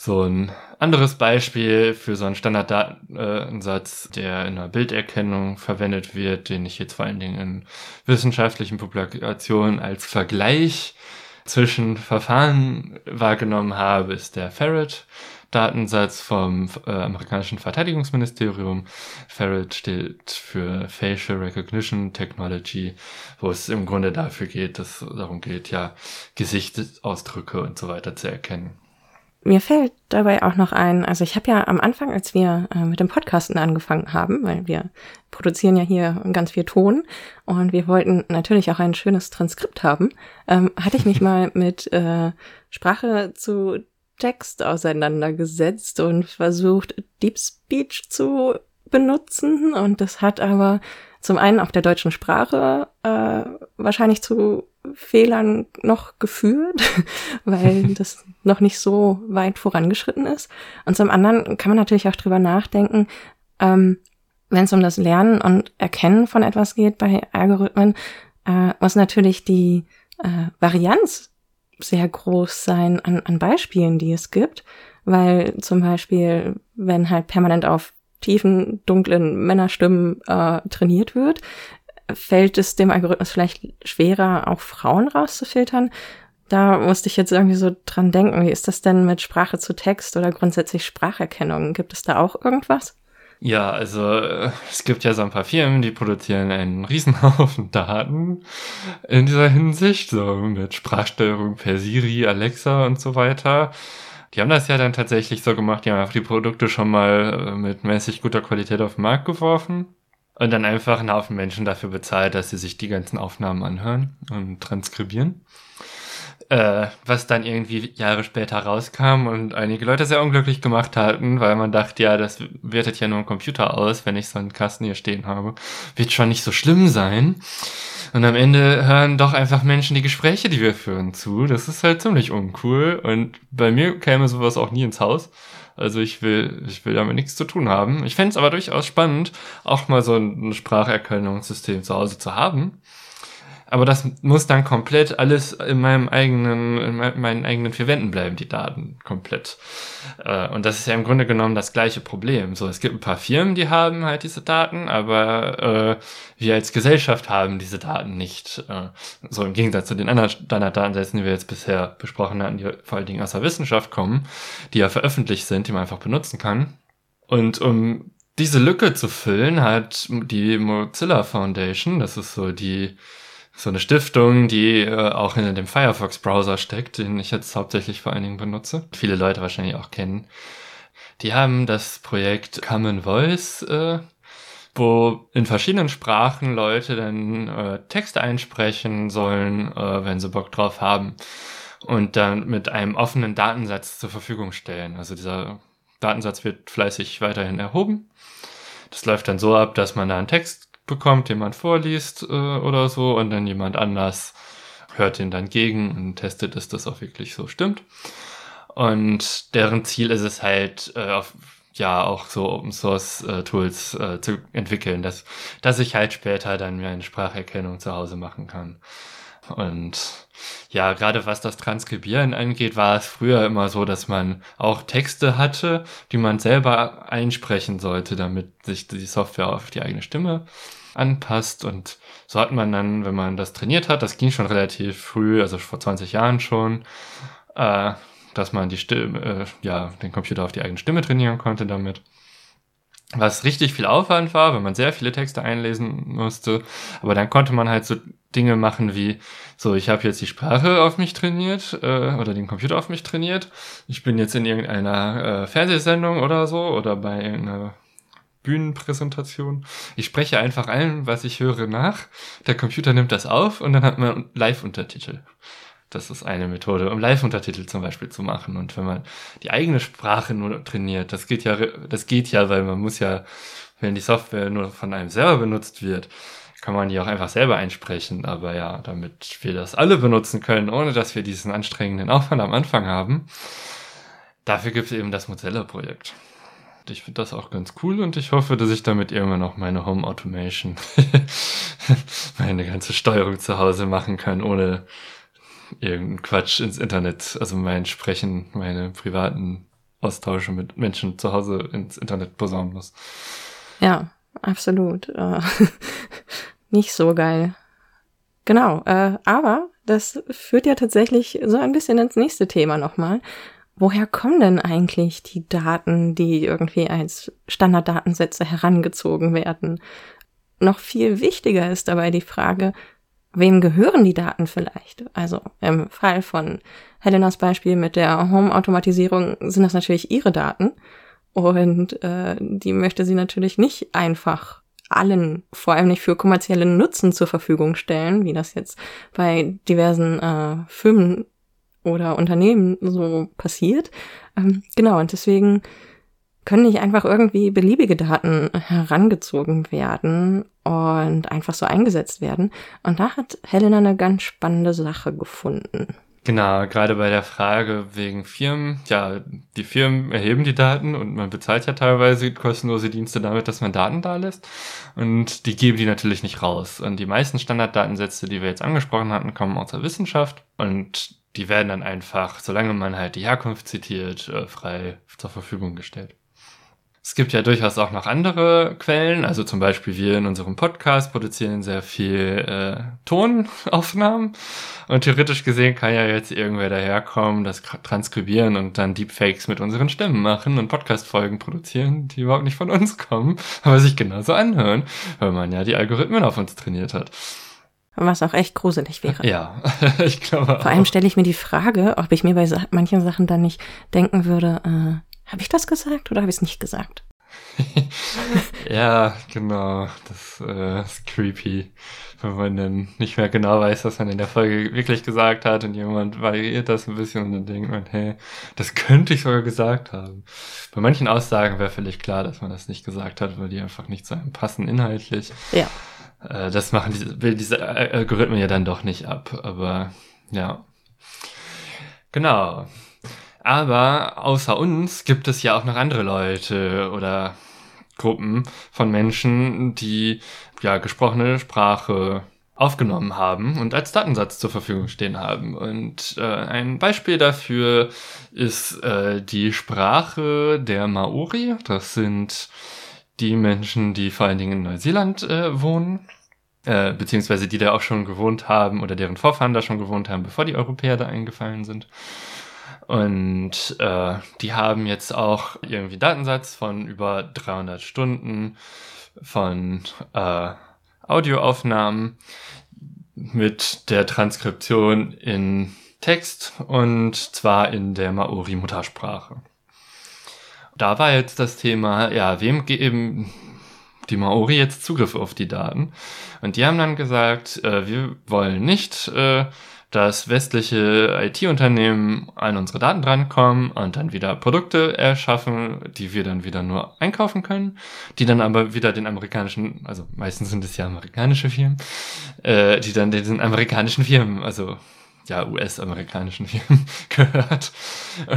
So ein anderes Beispiel für so einen Standarddatensatz, der in der Bilderkennung verwendet wird, den ich jetzt vor allen Dingen in wissenschaftlichen Publikationen als Vergleich zwischen Verfahren wahrgenommen habe, ist der Ferret. Datensatz vom äh, amerikanischen Verteidigungsministerium. Ferret steht für Facial Recognition Technology, wo es im Grunde dafür geht, dass darum geht, ja, Gesichtsausdrücke und so weiter zu erkennen. Mir fällt dabei auch noch ein, also ich habe ja am Anfang, als wir äh, mit dem Podcasten angefangen haben, weil wir produzieren ja hier ganz viel Ton und wir wollten natürlich auch ein schönes Transkript haben, ähm, hatte ich mich mal mit äh, Sprache zu Text auseinandergesetzt und versucht, Deep Speech zu benutzen und das hat aber zum einen auf der deutschen Sprache äh, wahrscheinlich zu Fehlern noch geführt, weil das noch nicht so weit vorangeschritten ist. Und zum anderen kann man natürlich auch drüber nachdenken, ähm, wenn es um das Lernen und Erkennen von etwas geht bei Algorithmen, äh, muss natürlich die äh, Varianz sehr groß sein an, an Beispielen, die es gibt, weil zum Beispiel, wenn halt permanent auf tiefen, dunklen Männerstimmen äh, trainiert wird, fällt es dem Algorithmus vielleicht schwerer, auch Frauen rauszufiltern. Da musste ich jetzt irgendwie so dran denken, wie ist das denn mit Sprache zu Text oder grundsätzlich Spracherkennung? Gibt es da auch irgendwas? Ja, also äh, es gibt ja so ein paar Firmen, die produzieren einen Riesenhaufen Daten in dieser Hinsicht, so mit Sprachsteuerung per Siri, Alexa und so weiter. Die haben das ja dann tatsächlich so gemacht, die haben einfach die Produkte schon mal äh, mit mäßig guter Qualität auf den Markt geworfen und dann einfach einen Haufen Menschen dafür bezahlt, dass sie sich die ganzen Aufnahmen anhören und transkribieren äh, was dann irgendwie Jahre später rauskam und einige Leute sehr unglücklich gemacht hatten, weil man dachte, ja, das wertet ja nur ein Computer aus, wenn ich so einen Kasten hier stehen habe. Wird schon nicht so schlimm sein. Und am Ende hören doch einfach Menschen die Gespräche, die wir führen, zu. Das ist halt ziemlich uncool. Und bei mir käme sowas auch nie ins Haus. Also ich will, ich will damit nichts zu tun haben. Ich fände es aber durchaus spannend, auch mal so ein Spracherkennungssystem zu Hause zu haben aber das muss dann komplett alles in meinem eigenen, in meinen eigenen vier Wänden bleiben, die Daten komplett. Äh, und das ist ja im Grunde genommen das gleiche Problem. So, es gibt ein paar Firmen, die haben halt diese Daten, aber äh, wir als Gesellschaft haben diese Daten nicht. Äh, so im Gegensatz zu den anderen Standarddatensätzen, die wir jetzt bisher besprochen hatten, die vor allen Dingen aus der Wissenschaft kommen, die ja veröffentlicht sind, die man einfach benutzen kann. Und um diese Lücke zu füllen, hat die Mozilla Foundation, das ist so die so eine Stiftung, die äh, auch in dem Firefox-Browser steckt, den ich jetzt hauptsächlich vor allen Dingen benutze. Viele Leute wahrscheinlich auch kennen. Die haben das Projekt Common Voice, äh, wo in verschiedenen Sprachen Leute dann äh, Texte einsprechen sollen, äh, wenn sie Bock drauf haben. Und dann mit einem offenen Datensatz zur Verfügung stellen. Also dieser Datensatz wird fleißig weiterhin erhoben. Das läuft dann so ab, dass man da einen Text bekommt, den man vorliest äh, oder so und dann jemand anders hört den dann gegen und testet, dass das auch wirklich so stimmt. Und deren Ziel ist es halt, äh, auf, ja, auch so Open Source äh, Tools äh, zu entwickeln, dass, dass ich halt später dann mir eine Spracherkennung zu Hause machen kann. Und ja, gerade was das Transkribieren angeht, war es früher immer so, dass man auch Texte hatte, die man selber einsprechen sollte, damit sich die Software auf die eigene Stimme anpasst. Und so hat man dann, wenn man das trainiert hat, das ging schon relativ früh, also vor 20 Jahren schon, äh, dass man die Stimme, äh, ja, den Computer auf die eigene Stimme trainieren konnte damit was richtig viel Aufwand war, wenn man sehr viele Texte einlesen musste. Aber dann konnte man halt so Dinge machen wie, so, ich habe jetzt die Sprache auf mich trainiert äh, oder den Computer auf mich trainiert. Ich bin jetzt in irgendeiner äh, Fernsehsendung oder so oder bei irgendeiner Bühnenpräsentation. Ich spreche einfach allem, was ich höre, nach. Der Computer nimmt das auf und dann hat man Live-Untertitel. Das ist eine Methode, um Live-Untertitel zum Beispiel zu machen. Und wenn man die eigene Sprache nur trainiert, das geht ja, das geht ja, weil man muss ja, wenn die Software nur von einem selber benutzt wird, kann man die auch einfach selber einsprechen. Aber ja, damit wir das alle benutzen können, ohne dass wir diesen anstrengenden Aufwand am Anfang haben, dafür gibt es eben das Mozilla-Projekt. Ich finde das auch ganz cool und ich hoffe, dass ich damit irgendwann auch meine Home Automation, meine ganze Steuerung zu Hause machen kann, ohne irgendeinen Quatsch ins Internet, also mein Sprechen, meine privaten Austausche mit Menschen zu Hause ins Internet posaunen muss. Ja, absolut. Äh, nicht so geil. Genau, äh, aber das führt ja tatsächlich so ein bisschen ins nächste Thema nochmal. Woher kommen denn eigentlich die Daten, die irgendwie als Standarddatensätze herangezogen werden? Noch viel wichtiger ist dabei die Frage, wem gehören die Daten vielleicht? Also im Fall von Helenas Beispiel mit der Home-Automatisierung sind das natürlich ihre Daten und äh, die möchte sie natürlich nicht einfach allen, vor allem nicht für kommerziellen Nutzen zur Verfügung stellen, wie das jetzt bei diversen äh, Firmen oder Unternehmen so passiert. Ähm, genau, und deswegen können nicht einfach irgendwie beliebige Daten herangezogen werden und einfach so eingesetzt werden. Und da hat Helena eine ganz spannende Sache gefunden. Genau, gerade bei der Frage wegen Firmen. Ja, die Firmen erheben die Daten und man bezahlt ja teilweise kostenlose Dienste damit, dass man Daten da lässt. Und die geben die natürlich nicht raus. Und die meisten Standarddatensätze, die wir jetzt angesprochen hatten, kommen aus der Wissenschaft. Und die werden dann einfach, solange man halt die Herkunft zitiert, äh, frei zur Verfügung gestellt. Es gibt ja durchaus auch noch andere Quellen, also zum Beispiel wir in unserem Podcast produzieren sehr viel äh, Tonaufnahmen und theoretisch gesehen kann ja jetzt irgendwer daherkommen, das transkribieren und dann Deepfakes mit unseren Stimmen machen und Podcast-Folgen produzieren, die überhaupt nicht von uns kommen, aber sich genauso anhören, weil man ja die Algorithmen auf uns trainiert hat. Was auch echt gruselig wäre. Ja, ich glaube. Vor allem stelle ich mir die Frage, ob ich mir bei manchen Sachen dann nicht denken würde, äh, habe ich das gesagt oder habe ich es nicht gesagt? ja, genau. Das äh, ist creepy, wenn man dann nicht mehr genau weiß, was man in der Folge wirklich gesagt hat und jemand variiert das ein bisschen und dann denkt man, hey, das könnte ich sogar gesagt haben. Bei manchen Aussagen wäre völlig klar, dass man das nicht gesagt hat, weil die einfach nicht zu einem passen inhaltlich. Ja. Äh, das machen diese, will diese Algorithmen ja dann doch nicht ab, aber ja. Genau. Aber außer uns gibt es ja auch noch andere Leute oder Gruppen von Menschen, die ja gesprochene Sprache aufgenommen haben und als Datensatz zur Verfügung stehen haben. Und äh, ein Beispiel dafür ist äh, die Sprache der Maori. Das sind die Menschen, die vor allen Dingen in Neuseeland äh, wohnen, äh, beziehungsweise die da auch schon gewohnt haben oder deren Vorfahren da schon gewohnt haben, bevor die Europäer da eingefallen sind. Und äh, die haben jetzt auch irgendwie Datensatz von über 300 Stunden von äh, Audioaufnahmen mit der Transkription in Text und zwar in der Maori-Muttersprache. Da war jetzt das Thema, ja, wem geben die Maori jetzt Zugriff auf die Daten? Und die haben dann gesagt, äh, wir wollen nicht äh, dass westliche IT-Unternehmen an unsere Daten drankommen und dann wieder Produkte erschaffen, die wir dann wieder nur einkaufen können, die dann aber wieder den amerikanischen, also meistens sind es ja amerikanische Firmen, äh, die dann diesen amerikanischen Firmen, also ja, US-amerikanischen Firmen gehört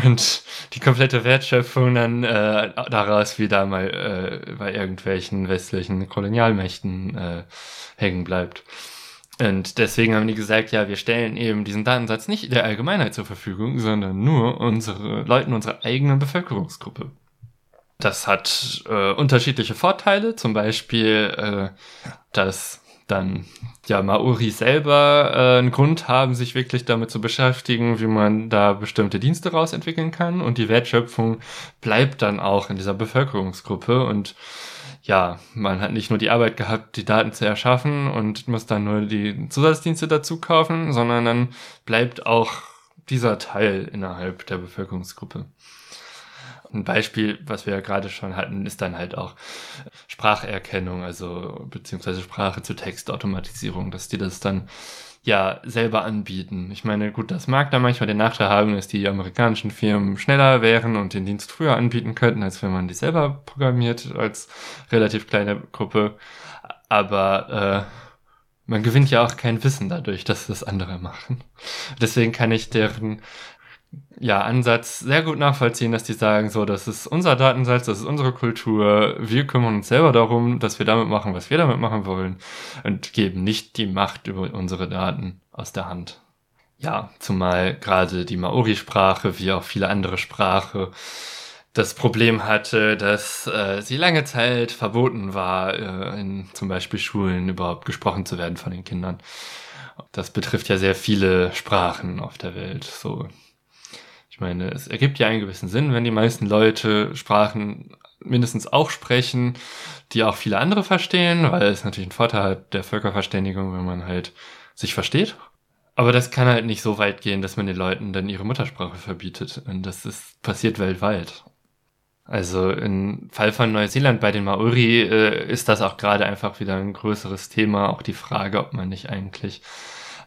und die komplette Wertschöpfung dann äh, daraus wieder mal äh, bei irgendwelchen westlichen Kolonialmächten äh, hängen bleibt. Und deswegen haben die gesagt, ja, wir stellen eben diesen Datensatz nicht der Allgemeinheit zur Verfügung, sondern nur unsere Leuten unserer eigenen Bevölkerungsgruppe. Das hat äh, unterschiedliche Vorteile, zum Beispiel, äh, dass dann ja Maori selber äh, einen Grund haben, sich wirklich damit zu beschäftigen, wie man da bestimmte Dienste rausentwickeln kann und die Wertschöpfung bleibt dann auch in dieser Bevölkerungsgruppe und ja, man hat nicht nur die Arbeit gehabt, die Daten zu erschaffen und muss dann nur die Zusatzdienste dazu kaufen, sondern dann bleibt auch dieser Teil innerhalb der Bevölkerungsgruppe. Ein Beispiel, was wir ja gerade schon hatten, ist dann halt auch Spracherkennung, also beziehungsweise Sprache zu Textautomatisierung, dass die das dann ja selber anbieten. Ich meine, gut, das mag da manchmal den Nachteil haben, dass die amerikanischen Firmen schneller wären und den Dienst früher anbieten könnten, als wenn man die selber programmiert als relativ kleine Gruppe. Aber äh, man gewinnt ja auch kein Wissen dadurch, dass das andere machen. Deswegen kann ich deren ja, Ansatz sehr gut nachvollziehen, dass die sagen, so, das ist unser Datensatz, das ist unsere Kultur, wir kümmern uns selber darum, dass wir damit machen, was wir damit machen wollen und geben nicht die Macht über unsere Daten aus der Hand. Ja, zumal gerade die Maori-Sprache, wie auch viele andere Sprache, das Problem hatte, dass äh, sie lange Zeit verboten war, äh, in zum Beispiel Schulen überhaupt gesprochen zu werden von den Kindern. Das betrifft ja sehr viele Sprachen auf der Welt, so ich meine, es ergibt ja einen gewissen Sinn, wenn die meisten Leute Sprachen mindestens auch sprechen, die auch viele andere verstehen, weil es natürlich ein Vorteil hat der Völkerverständigung, wenn man halt sich versteht. Aber das kann halt nicht so weit gehen, dass man den Leuten dann ihre Muttersprache verbietet. Und das ist passiert weltweit. Also im Fall von Neuseeland bei den Maori äh, ist das auch gerade einfach wieder ein größeres Thema. Auch die Frage, ob man nicht eigentlich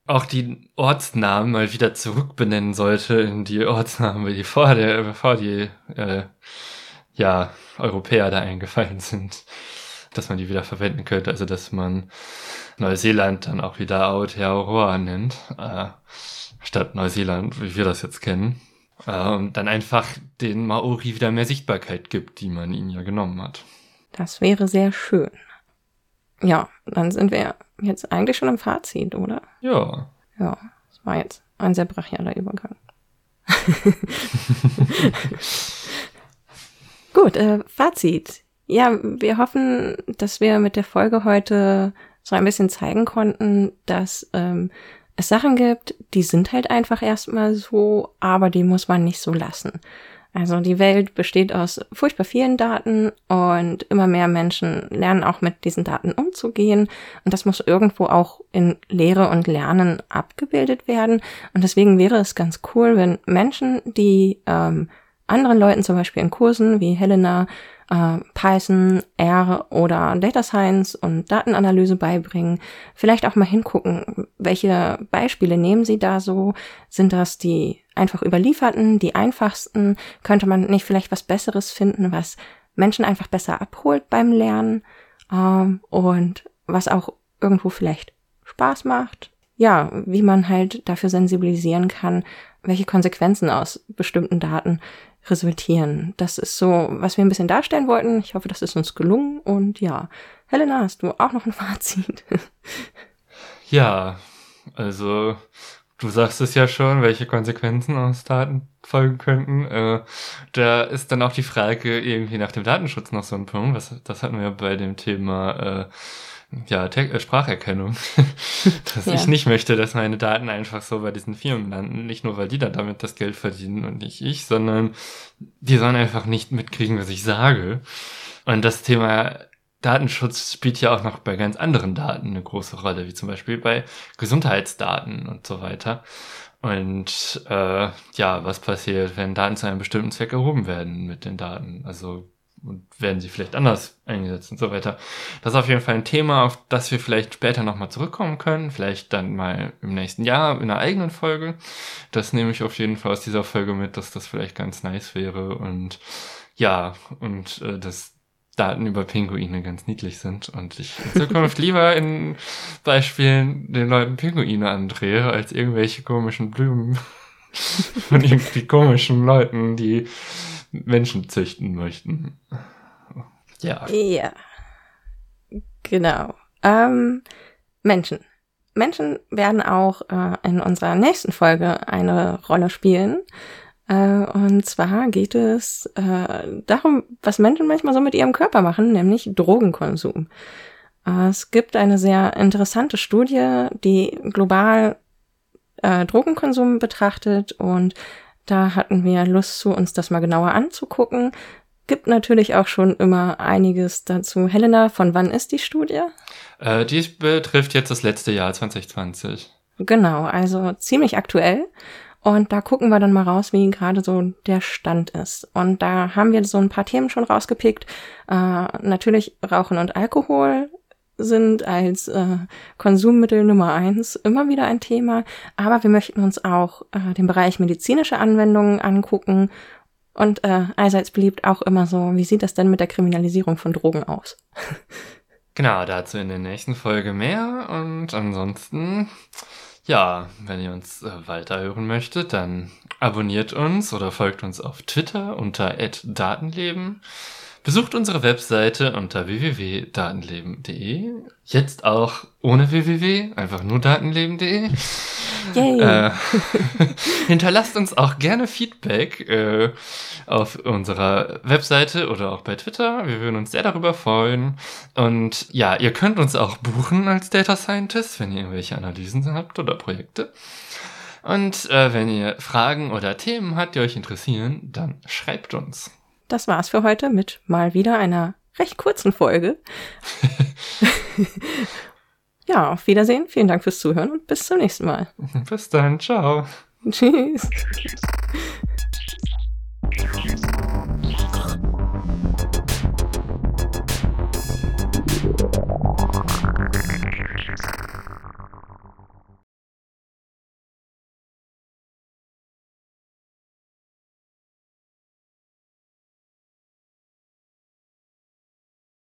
auch die Ortsnamen mal wieder zurückbenennen sollte in die Ortsnamen, die vor der, bevor die äh, ja, Europäer da eingefallen sind, dass man die wieder verwenden könnte. Also dass man Neuseeland dann auch wieder Aotearoa nennt, äh, statt Neuseeland, wie wir das jetzt kennen. Äh, und dann einfach den Maori wieder mehr Sichtbarkeit gibt, die man ihnen ja genommen hat. Das wäre sehr schön. Ja, dann sind wir jetzt eigentlich schon im Fazit, oder? Ja. Ja, das war jetzt ein sehr brachialer Übergang. Gut, äh, Fazit. Ja, wir hoffen, dass wir mit der Folge heute so ein bisschen zeigen konnten, dass ähm, es Sachen gibt, die sind halt einfach erstmal so, aber die muss man nicht so lassen. Also die Welt besteht aus furchtbar vielen Daten und immer mehr Menschen lernen auch mit diesen Daten umzugehen. Und das muss irgendwo auch in Lehre und Lernen abgebildet werden. Und deswegen wäre es ganz cool, wenn Menschen, die ähm, anderen Leuten zum Beispiel in Kursen wie Helena äh, Python, R oder Data Science und Datenanalyse beibringen. Vielleicht auch mal hingucken, welche Beispiele nehmen Sie da so? Sind das die einfach überlieferten, die einfachsten? Könnte man nicht vielleicht was Besseres finden, was Menschen einfach besser abholt beim Lernen ähm, und was auch irgendwo vielleicht Spaß macht? Ja, wie man halt dafür sensibilisieren kann, welche Konsequenzen aus bestimmten Daten resultieren. Das ist so, was wir ein bisschen darstellen wollten. Ich hoffe, das ist uns gelungen. Und ja, Helena, hast du auch noch ein Fazit? ja, also du sagst es ja schon, welche Konsequenzen aus Daten folgen könnten. Äh, da ist dann auch die Frage irgendwie nach dem Datenschutz noch so ein Punkt. Was, das hatten wir bei dem Thema äh, ja, Te äh, Spracherkennung. dass ja. ich nicht möchte, dass meine Daten einfach so bei diesen Firmen landen. Nicht nur, weil die dann damit das Geld verdienen und nicht ich, sondern die sollen einfach nicht mitkriegen, was ich sage. Und das Thema Datenschutz spielt ja auch noch bei ganz anderen Daten eine große Rolle, wie zum Beispiel bei Gesundheitsdaten und so weiter. Und äh, ja, was passiert, wenn Daten zu einem bestimmten Zweck erhoben werden mit den Daten? Also und werden sie vielleicht anders eingesetzt und so weiter. Das ist auf jeden Fall ein Thema, auf das wir vielleicht später nochmal zurückkommen können. Vielleicht dann mal im nächsten Jahr in einer eigenen Folge. Das nehme ich auf jeden Fall aus dieser Folge mit, dass das vielleicht ganz nice wäre. Und ja, und äh, dass Daten über Pinguine ganz niedlich sind und ich in Zukunft lieber in Beispielen den Leuten Pinguine andrehe, als irgendwelche komischen Blumen von irgendwie komischen Leuten, die Menschen züchten möchten. Ja. Ja. Genau. Ähm, Menschen. Menschen werden auch äh, in unserer nächsten Folge eine Rolle spielen. Äh, und zwar geht es äh, darum, was Menschen manchmal so mit ihrem Körper machen, nämlich Drogenkonsum. Äh, es gibt eine sehr interessante Studie, die global äh, Drogenkonsum betrachtet und da hatten wir Lust zu, uns das mal genauer anzugucken. Gibt natürlich auch schon immer einiges dazu. Helena, von wann ist die Studie? Äh, die betrifft jetzt das letzte Jahr 2020. Genau, also ziemlich aktuell. Und da gucken wir dann mal raus, wie gerade so der Stand ist. Und da haben wir so ein paar Themen schon rausgepickt. Äh, natürlich Rauchen und Alkohol sind als äh, Konsummittel Nummer eins immer wieder ein Thema, aber wir möchten uns auch äh, den Bereich medizinische Anwendungen angucken und äh, allseits beliebt auch immer so, wie sieht das denn mit der Kriminalisierung von Drogen aus? genau, dazu in der nächsten Folge mehr und ansonsten, ja, wenn ihr uns äh, weiterhören möchtet, dann abonniert uns oder folgt uns auf Twitter unter @datenleben. Besucht unsere Webseite unter www.datenleben.de. Jetzt auch ohne www, einfach nur datenleben.de. Äh, hinterlasst uns auch gerne Feedback äh, auf unserer Webseite oder auch bei Twitter. Wir würden uns sehr darüber freuen. Und ja, ihr könnt uns auch buchen als Data Scientist, wenn ihr irgendwelche Analysen habt oder Projekte. Und äh, wenn ihr Fragen oder Themen habt, die euch interessieren, dann schreibt uns das war's für heute mit mal wieder einer recht kurzen Folge. ja, auf Wiedersehen. Vielen Dank fürs Zuhören und bis zum nächsten Mal. Bis dann. Ciao. Tschüss. Tschüss.